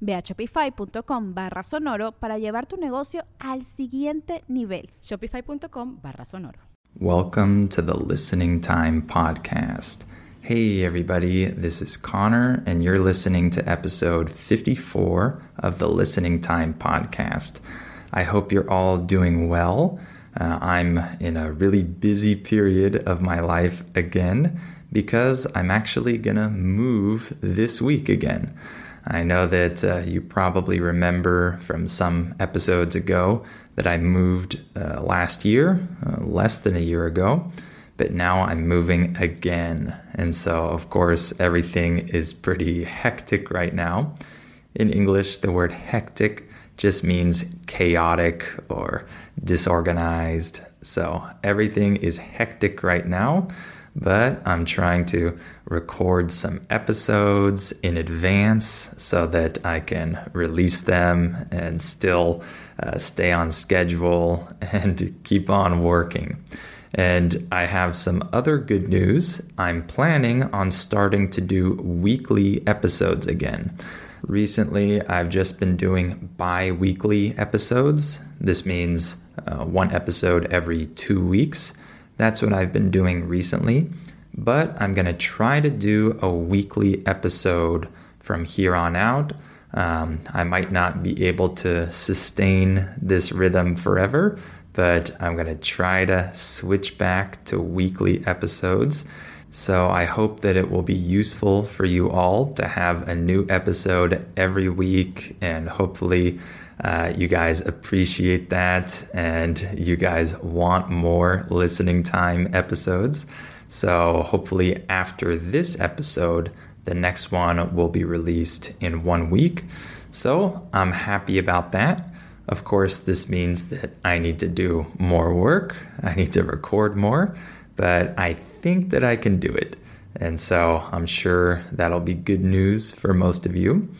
Ve a shopify.com barra sonoro para llevar tu negocio al siguiente nivel. Shopify.com barra sonoro. Welcome to the Listening Time Podcast. Hey, everybody, this is Connor, and you're listening to episode 54 of the Listening Time Podcast. I hope you're all doing well. Uh, I'm in a really busy period of my life again because I'm actually gonna move this week again. I know that uh, you probably remember from some episodes ago that I moved uh, last year, uh, less than a year ago, but now I'm moving again. And so, of course, everything is pretty hectic right now. In English, the word hectic just means chaotic or disorganized. So, everything is hectic right now but I'm trying to record some episodes in advance so that I can release them and still uh, stay on schedule and keep on working. And I have some other good news. I'm planning on starting to do weekly episodes again. Recently, I've just been doing bi weekly episodes. This means uh, one episode every two weeks. That's what I've been doing recently. But I'm going to try to do a weekly episode from here on out. Um, I might not be able to sustain this rhythm forever, but I'm going to try to switch back to weekly episodes. So I hope that it will be useful for you all to have a new episode every week, and hopefully, uh, you guys appreciate that and you guys want more listening time episodes. So, hopefully, after this episode, the next one will be released in one week. So, I'm happy about that. Of course, this means that I need to do more work, I need to record more, but I think that I can do it. And so, I'm sure that'll be good news for most of you.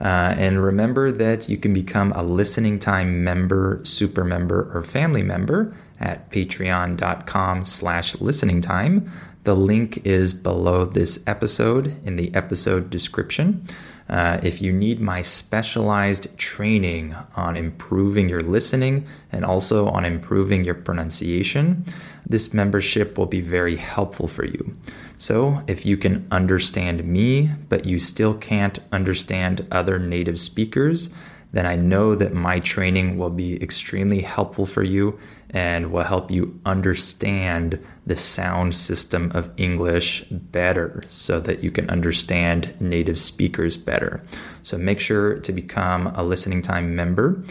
Uh, and remember that you can become a listening time member, super member, or family member at patreon.com slash listening time. The link is below this episode in the episode description. Uh, if you need my specialized training on improving your listening and also on improving your pronunciation, this membership will be very helpful for you. So, if you can understand me, but you still can't understand other native speakers, then I know that my training will be extremely helpful for you and will help you understand the sound system of English better so that you can understand native speakers better. So make sure to become a listening time member.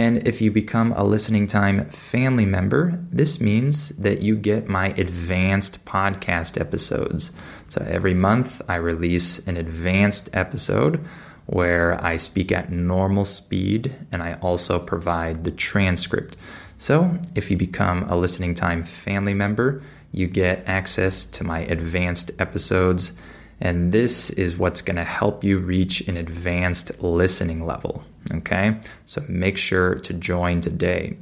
And if you become a listening time family member, this means that you get my advanced podcast episodes. So every month I release an advanced episode where I speak at normal speed and I also provide the transcript. So, if you become a listening time family member, you get access to my advanced episodes, and this is what's going to help you reach an advanced listening level. Okay, so make sure to join today.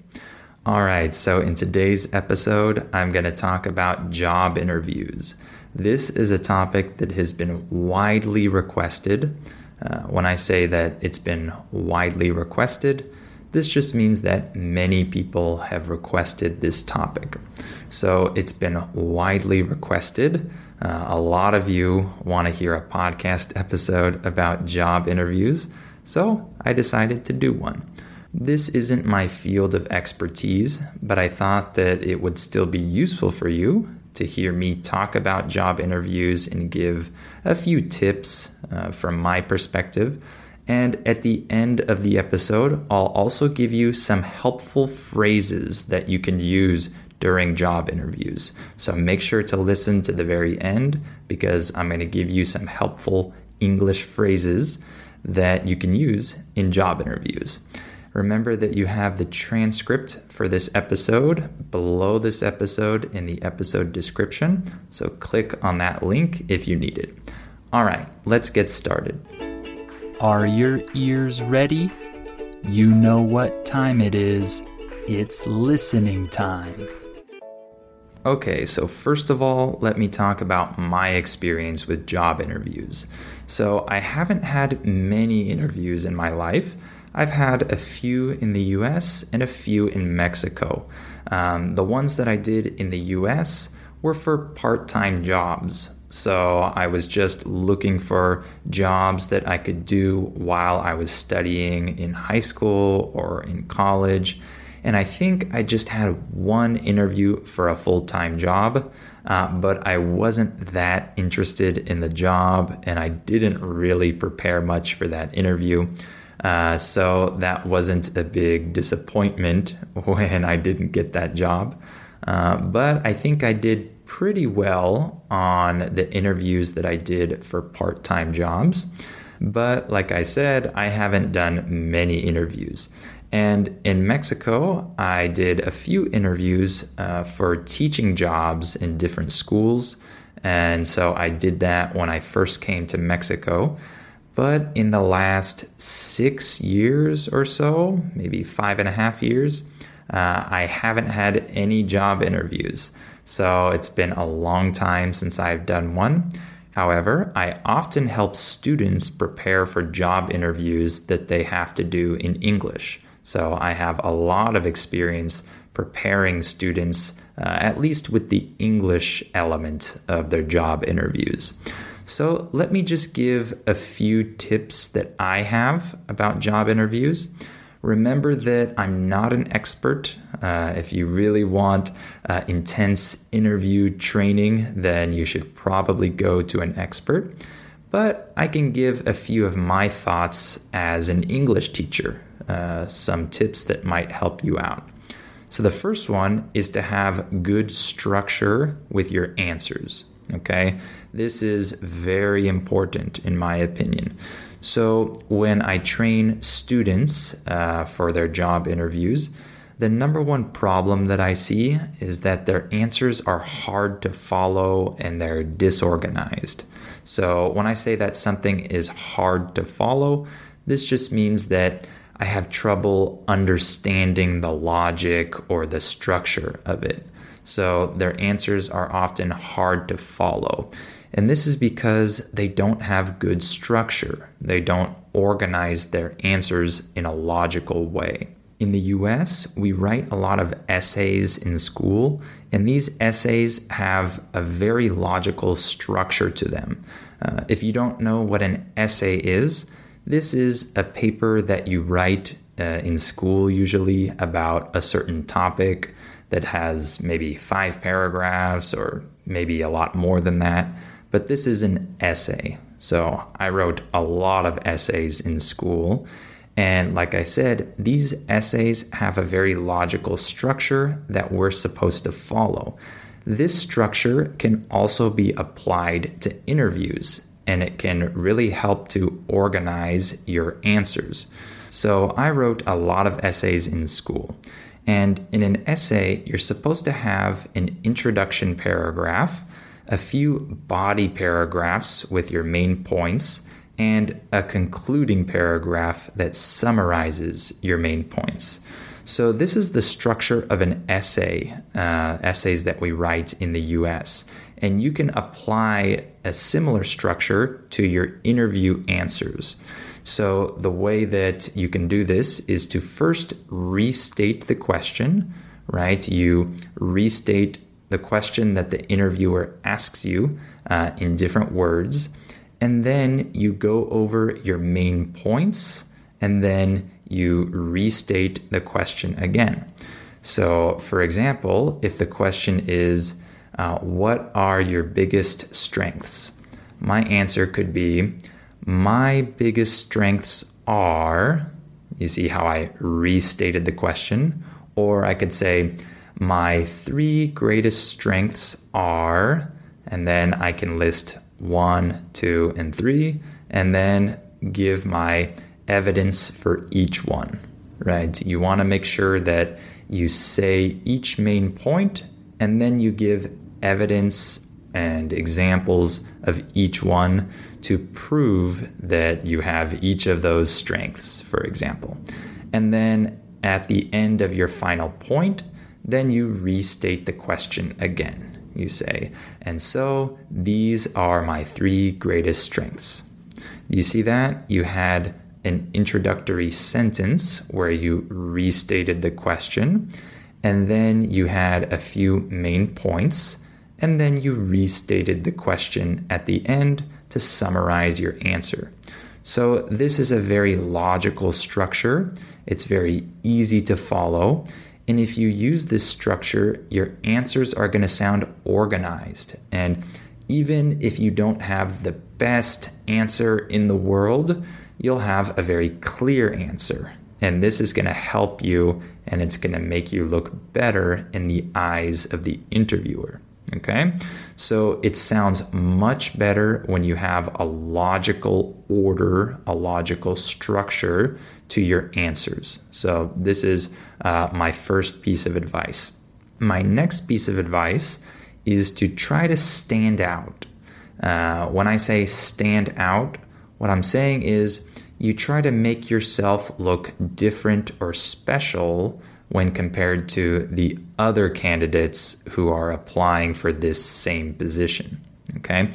All right, so in today's episode, I'm going to talk about job interviews. This is a topic that has been widely requested. Uh, when I say that it's been widely requested, this just means that many people have requested this topic. So it's been widely requested. Uh, a lot of you want to hear a podcast episode about job interviews, so I decided to do one. This isn't my field of expertise, but I thought that it would still be useful for you to hear me talk about job interviews and give a few tips uh, from my perspective. And at the end of the episode, I'll also give you some helpful phrases that you can use during job interviews. So make sure to listen to the very end because I'm going to give you some helpful English phrases that you can use in job interviews. Remember that you have the transcript for this episode below this episode in the episode description. So click on that link if you need it. All right, let's get started. Are your ears ready? You know what time it is. It's listening time. Okay, so first of all, let me talk about my experience with job interviews. So, I haven't had many interviews in my life. I've had a few in the US and a few in Mexico. Um, the ones that I did in the US were for part time jobs. So, I was just looking for jobs that I could do while I was studying in high school or in college. And I think I just had one interview for a full time job, uh, but I wasn't that interested in the job and I didn't really prepare much for that interview. Uh, so that wasn't a big disappointment when I didn't get that job. Uh, but I think I did pretty well on the interviews that I did for part time jobs. But like I said, I haven't done many interviews. And in Mexico, I did a few interviews uh, for teaching jobs in different schools. And so I did that when I first came to Mexico. But in the last six years or so, maybe five and a half years, uh, I haven't had any job interviews. So it's been a long time since I've done one. However, I often help students prepare for job interviews that they have to do in English. So I have a lot of experience preparing students, uh, at least with the English element of their job interviews. So let me just give a few tips that I have about job interviews. Remember that I'm not an expert. Uh, if you really want uh, intense interview training, then you should probably go to an expert. But I can give a few of my thoughts as an English teacher uh, some tips that might help you out. So, the first one is to have good structure with your answers. Okay, this is very important in my opinion. So, when I train students uh, for their job interviews, the number one problem that I see is that their answers are hard to follow and they're disorganized. So, when I say that something is hard to follow, this just means that I have trouble understanding the logic or the structure of it. So their answers are often hard to follow. And this is because they don't have good structure. They don't organize their answers in a logical way. In the US, we write a lot of essays in school, and these essays have a very logical structure to them. Uh, if you don't know what an essay is, this is a paper that you write uh, in school, usually about a certain topic that has maybe five paragraphs or maybe a lot more than that. But this is an essay. So I wrote a lot of essays in school. And like I said, these essays have a very logical structure that we're supposed to follow. This structure can also be applied to interviews and it can really help to organize your answers. So, I wrote a lot of essays in school. And in an essay, you're supposed to have an introduction paragraph, a few body paragraphs with your main points, and a concluding paragraph that summarizes your main points. So, this is the structure of an essay, uh, essays that we write in the US and you can apply a similar structure to your interview answers. So, the way that you can do this is to first restate the question, right? You restate the question that the interviewer asks you uh, in different words, and then you go over your main points and then you restate the question again. So, for example, if the question is, uh, What are your biggest strengths? My answer could be, My biggest strengths are, you see how I restated the question? Or I could say, My three greatest strengths are, and then I can list one, two, and three, and then give my evidence for each one, right? You want to make sure that you say each main point and then you give evidence and examples of each one to prove that you have each of those strengths, for example. And then at the end of your final point, then you restate the question again. You say, and so these are my three greatest strengths. You see that? You had an introductory sentence where you restated the question, and then you had a few main points, and then you restated the question at the end to summarize your answer. So, this is a very logical structure. It's very easy to follow. And if you use this structure, your answers are going to sound organized. And even if you don't have the best answer in the world, you'll have a very clear answer. And this is going to help you and it's going to make you look better in the eyes of the interviewer. Okay? So it sounds much better when you have a logical order, a logical structure to your answers. So this is uh, my first piece of advice. My next piece of advice is to try to stand out. Uh, when I say stand out, what I'm saying is you try to make yourself look different or special when compared to the other candidates who are applying for this same position. Okay.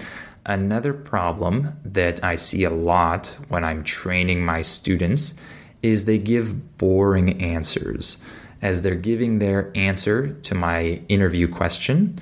Another problem that I see a lot when I'm training my students is they give boring answers. As they're giving their answer to my interview question,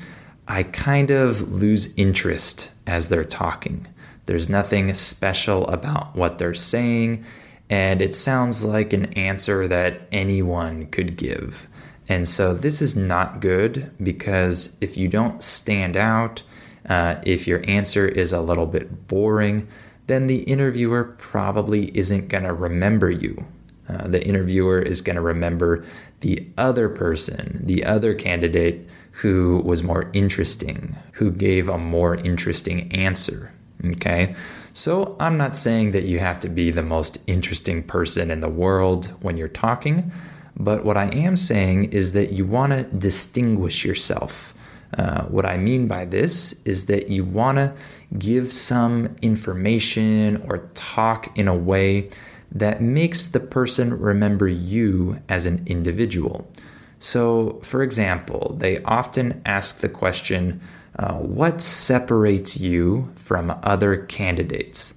I kind of lose interest as they're talking. There's nothing special about what they're saying, and it sounds like an answer that anyone could give. And so this is not good because if you don't stand out, uh, if your answer is a little bit boring, then the interviewer probably isn't going to remember you. Uh, the interviewer is going to remember the other person, the other candidate who was more interesting, who gave a more interesting answer. Okay. So I'm not saying that you have to be the most interesting person in the world when you're talking, but what I am saying is that you want to distinguish yourself. Uh, what I mean by this is that you want to give some information or talk in a way that makes the person remember you as an individual. So, for example, they often ask the question, uh, what separates you from other candidates?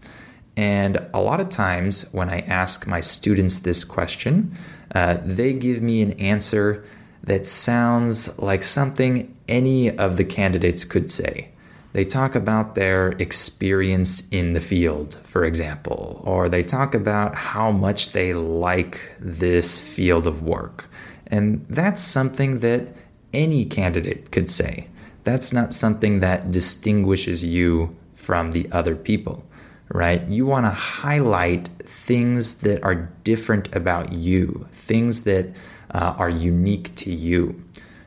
And a lot of times when I ask my students this question, uh, they give me an answer that sounds like something any of the candidates could say. They talk about their experience in the field, for example, or they talk about how much they like this field of work. And that's something that any candidate could say that's not something that distinguishes you from the other people, right? You want to highlight things that are different about you, things that uh, are unique to you.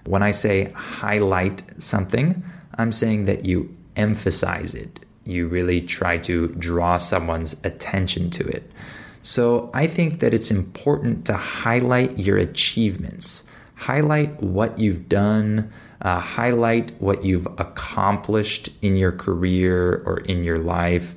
When I say highlight something, I'm saying that you emphasize it. You really try to draw someone's attention to it. So I think that it's important to highlight your achievements, highlight what you've done, uh, highlight what you've accomplished in your career or in your life.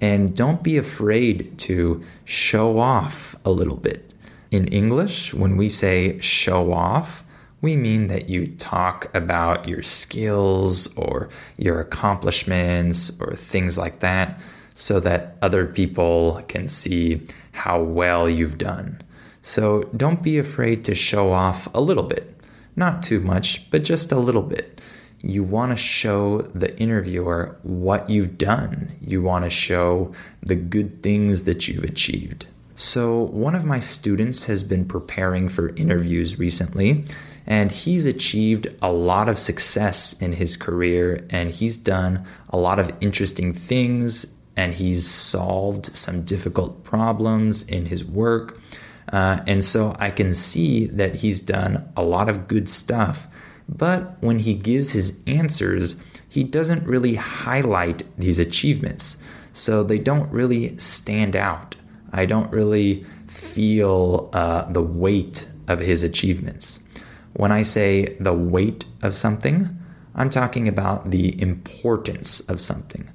And don't be afraid to show off a little bit. In English, when we say show off, we mean that you talk about your skills or your accomplishments or things like that so that other people can see how well you've done. So don't be afraid to show off a little bit. Not too much, but just a little bit. You want to show the interviewer what you've done. You want to show the good things that you've achieved. So, one of my students has been preparing for interviews recently, and he's achieved a lot of success in his career, and he's done a lot of interesting things, and he's solved some difficult problems in his work. Uh, and so I can see that he's done a lot of good stuff. But when he gives his answers, he doesn't really highlight these achievements. So they don't really stand out. I don't really feel uh, the weight of his achievements. When I say the weight of something, I'm talking about the importance of something.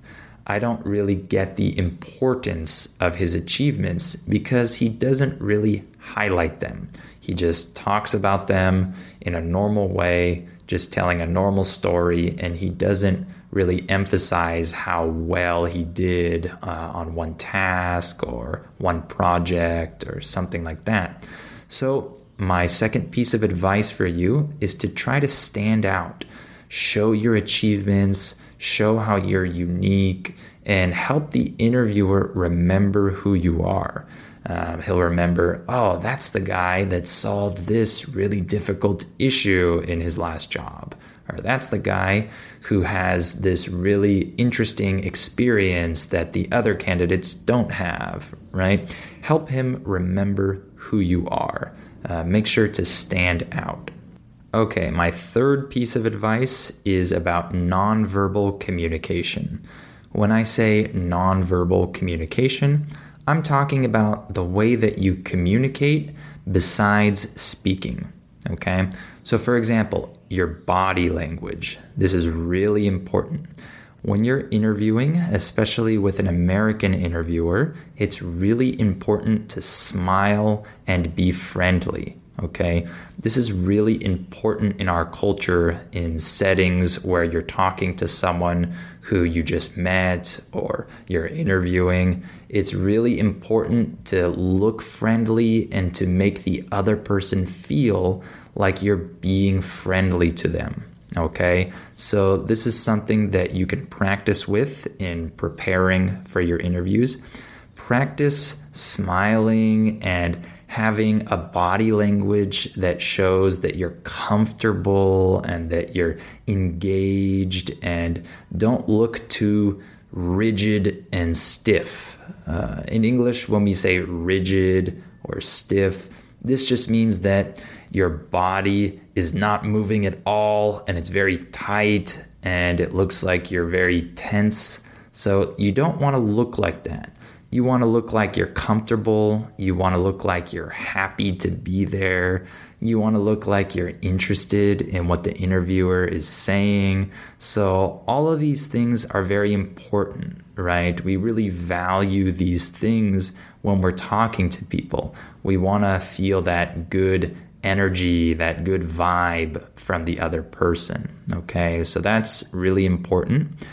I don't really get the importance of his achievements because he doesn't really highlight them. He just talks about them in a normal way, just telling a normal story, and he doesn't really emphasize how well he did uh, on one task or one project or something like that. So, my second piece of advice for you is to try to stand out, show your achievements show how you're unique, and help the interviewer remember who you are. Um, he'll remember, oh, that's the guy that solved this really difficult issue in his last job. Or that's the guy who has this really interesting experience that the other candidates don't have, right? Help him remember who you are. Uh, make sure to stand out. Okay, my third piece of advice is about nonverbal communication. When I say nonverbal communication, I'm talking about the way that you communicate besides speaking. Okay, so for example, your body language. This is really important. When you're interviewing, especially with an American interviewer, it's really important to smile and be friendly. Okay, this is really important in our culture in settings where you're talking to someone who you just met or you're interviewing. It's really important to look friendly and to make the other person feel like you're being friendly to them. Okay, so this is something that you can practice with in preparing for your interviews. Practice smiling and having a body language that shows that you're comfortable and that you're engaged and don't look too rigid and stiff. Uh, in English, when we say rigid or stiff, this just means that your body is not moving at all and it's very tight and it looks like you're very tense. So you don't want to look like that. You want to look like you're comfortable. You want to look like you're happy to be there. You want to look like you're interested in what the interviewer is saying. So, all of these things are very important, right? We really value these things when we're talking to people. We want to feel that good energy, that good vibe from the other person, okay? So, that's really important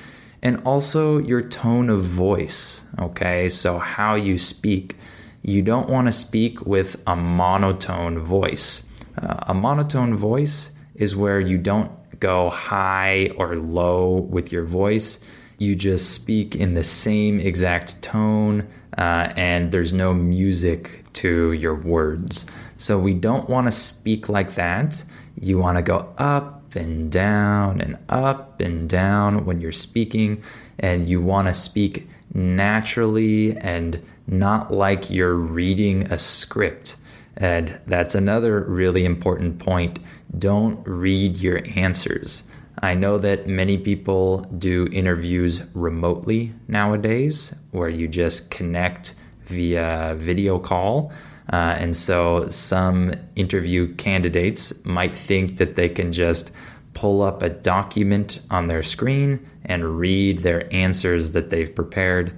and also your tone of voice. Okay, so how you speak. You don't want to speak with a monotone voice. Uh, a monotone voice is where you don't go high or low with your voice. You just speak in the same exact tone, uh, and there's no music to your words. So we don't want to speak like that. You want to go up and down and up and down when you're speaking, and you want to speak naturally and not like you're reading a script. And that's another really important point. Don't read your answers. I know that many people do interviews remotely nowadays where you just connect via video call. Uh, and so some interview candidates might think that they can just pull up a document on their screen and read their answers that they've prepared.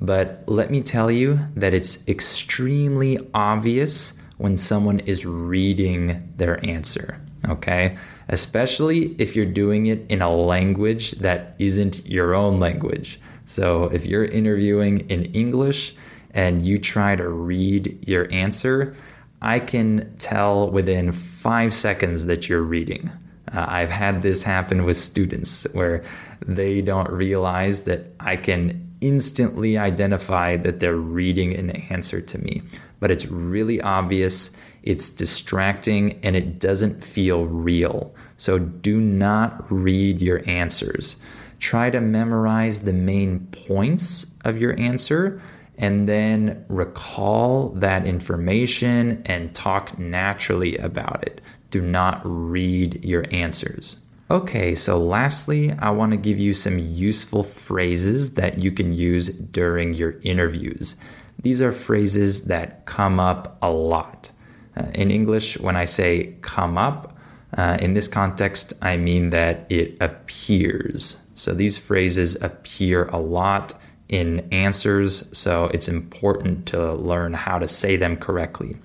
But let me tell you that it's extremely obvious when someone is reading their answer, okay? Especially if you're doing it in a language that isn't your own language. So if you're interviewing in English, and you try to read your answer, I can tell within five seconds that you're reading. Uh, I've had this happen with students where they don't realize that I can instantly identify that they're reading an answer to me. But it's really obvious, it's distracting, and it doesn't feel real. So do not read your answers. Try to memorize the main points of your answer and then recall that information and talk naturally about it. Do not read your answers. Okay, so lastly, I want to give you some useful phrases that you can use during your interviews. These are phrases that come up a lot. Uh, in English, when I say come up, uh, in this context, I mean that it appears. So these phrases appear a lot in answers, so it's important to learn how to say them correctly.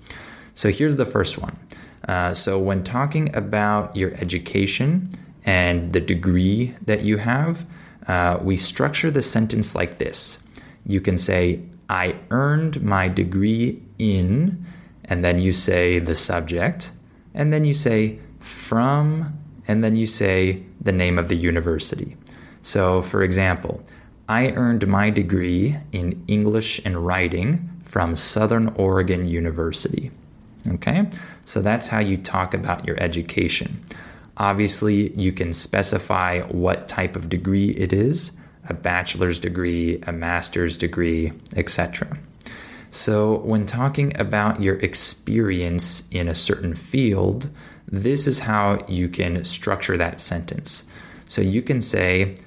So here's the first one. Uh, so, when talking about your education and the degree that you have, uh, we structure the sentence like this. You can say, I earned my degree in, and then you say the subject, and then you say from, and then you say the name of the university. So, for example, I earned my degree in English and writing from Southern Oregon University. Okay, so that's how you talk about your education. Obviously, you can specify what type of degree it is a bachelor's degree, a master's degree, etc. So, when talking about your experience in a certain field, this is how you can structure that sentence. So, you can say,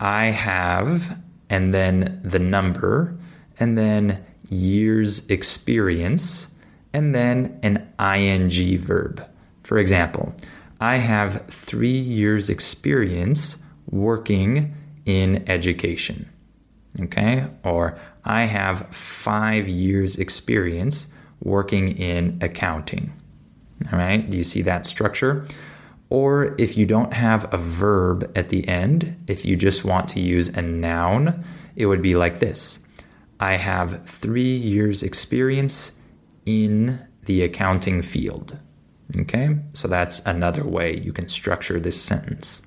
I have and then the number, and then years experience, and then an ing verb. For example, I have three years experience working in education. Okay, or I have five years experience working in accounting. All right, do you see that structure? Or if you don't have a verb at the end, if you just want to use a noun, it would be like this I have three years' experience in the accounting field. Okay, so that's another way you can structure this sentence.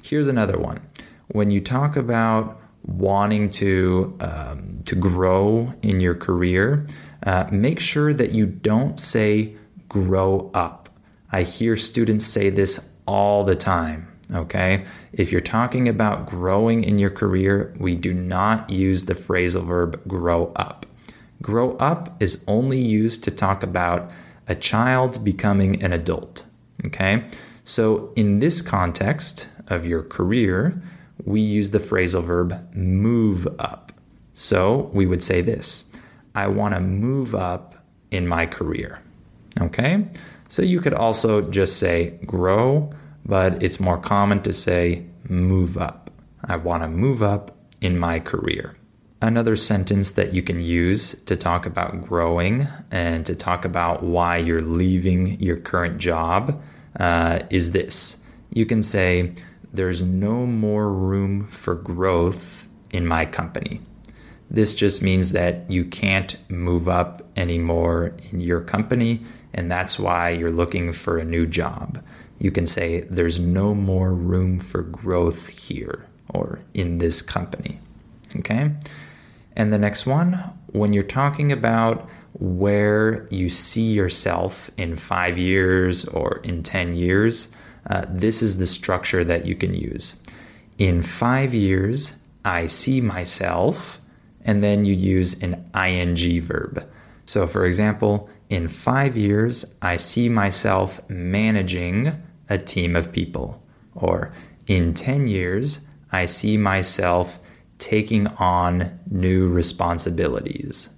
Here's another one. When you talk about wanting to um, to grow in your career, uh, make sure that you don't say grow up I hear students say this all the time. Okay. If you're talking about growing in your career, we do not use the phrasal verb grow up. Grow up is only used to talk about a child becoming an adult. Okay. So in this context of your career, we use the phrasal verb move up. So we would say this I want to move up in my career. Okay. So you could also just say grow, but it's more common to say move up. I want to move up in my career. Another sentence that you can use to talk about growing and to talk about why you're leaving your current job uh, is this. You can say, There's no more room for growth in my company. This just means that you can't move up anymore in your company and that's why you're looking for a new job. You can say, There's no more room for growth here or in this company. Okay? And the next one, when you're talking about where you see yourself in five years or in 10 years, uh, this is the structure that you can use. In five years, I see myself, and then you use an ing verb. So, for example, in five years, I see myself managing a team of people. Or in 10 years, I see myself taking on new responsibilities.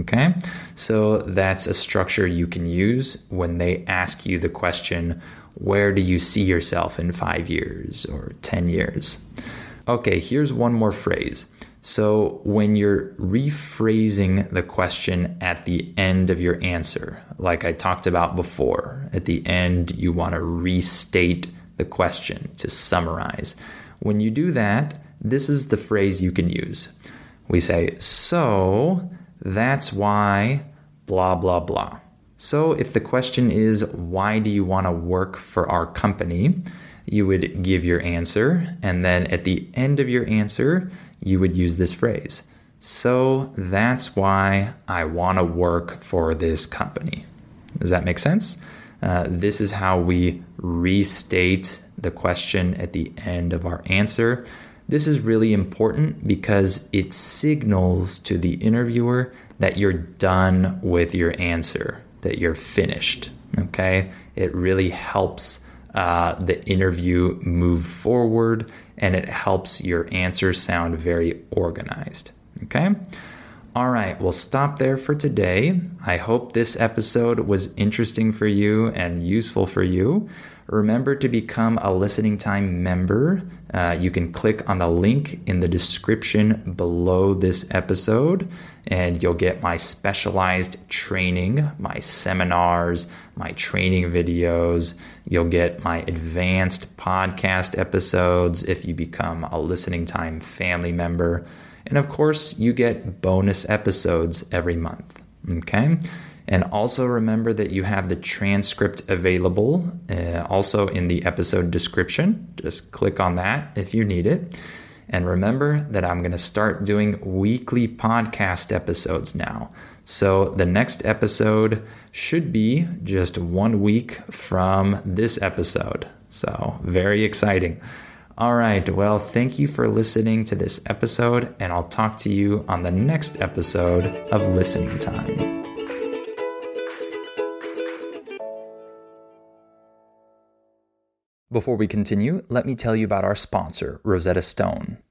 Okay, so that's a structure you can use when they ask you the question, Where do you see yourself in five years or 10 years? Okay, here's one more phrase. So, when you're rephrasing the question at the end of your answer, like I talked about before, at the end, you want to restate the question to summarize. When you do that, this is the phrase you can use. We say, So that's why blah, blah, blah. So, if the question is, Why do you want to work for our company? you would give your answer, and then at the end of your answer, you would use this phrase. So that's why I want to work for this company. Does that make sense? Uh, this is how we restate the question at the end of our answer. This is really important because it signals to the interviewer that you're done with your answer, that you're finished. Okay? It really helps uh, the interview move forward and it helps your answers sound very organized. Okay? All right, we'll stop there for today. I hope this episode was interesting for you and useful for you. Remember to become a listening time member. Uh, you can click on the link in the description below this episode, and you'll get my specialized training, my seminars, my training videos. You'll get my advanced podcast episodes if you become a listening time family member. And of course, you get bonus episodes every month. Okay? And also remember that you have the transcript available uh, also in the episode description. Just click on that if you need it. And remember that I'm going to start doing weekly podcast episodes now. So the next episode should be just one week from this episode. So very exciting. All right. Well, thank you for listening to this episode, and I'll talk to you on the next episode of Listening Time. Before we continue, let me tell you about our sponsor, Rosetta Stone.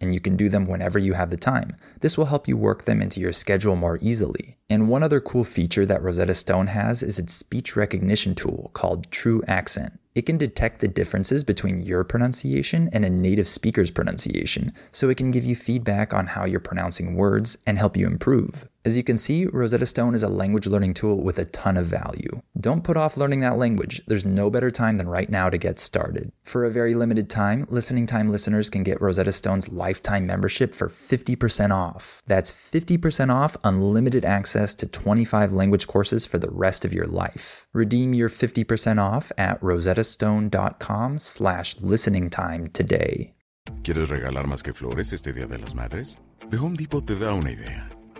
and you can do them whenever you have the time. This will help you work them into your schedule more easily. And one other cool feature that Rosetta Stone has is its speech recognition tool called True Accent. It can detect the differences between your pronunciation and a native speaker's pronunciation, so it can give you feedback on how you're pronouncing words and help you improve. As you can see, Rosetta Stone is a language learning tool with a ton of value. Don't put off learning that language. There's no better time than right now to get started. For a very limited time, Listening Time listeners can get Rosetta Stone's lifetime membership for 50% off. That's 50% off unlimited access to 25 language courses for the rest of your life. Redeem your 50% off at rosettastone.com slash listening time today. ¿Quieres regalar más que flores este Día de las Madres? The Home Depot te da una idea.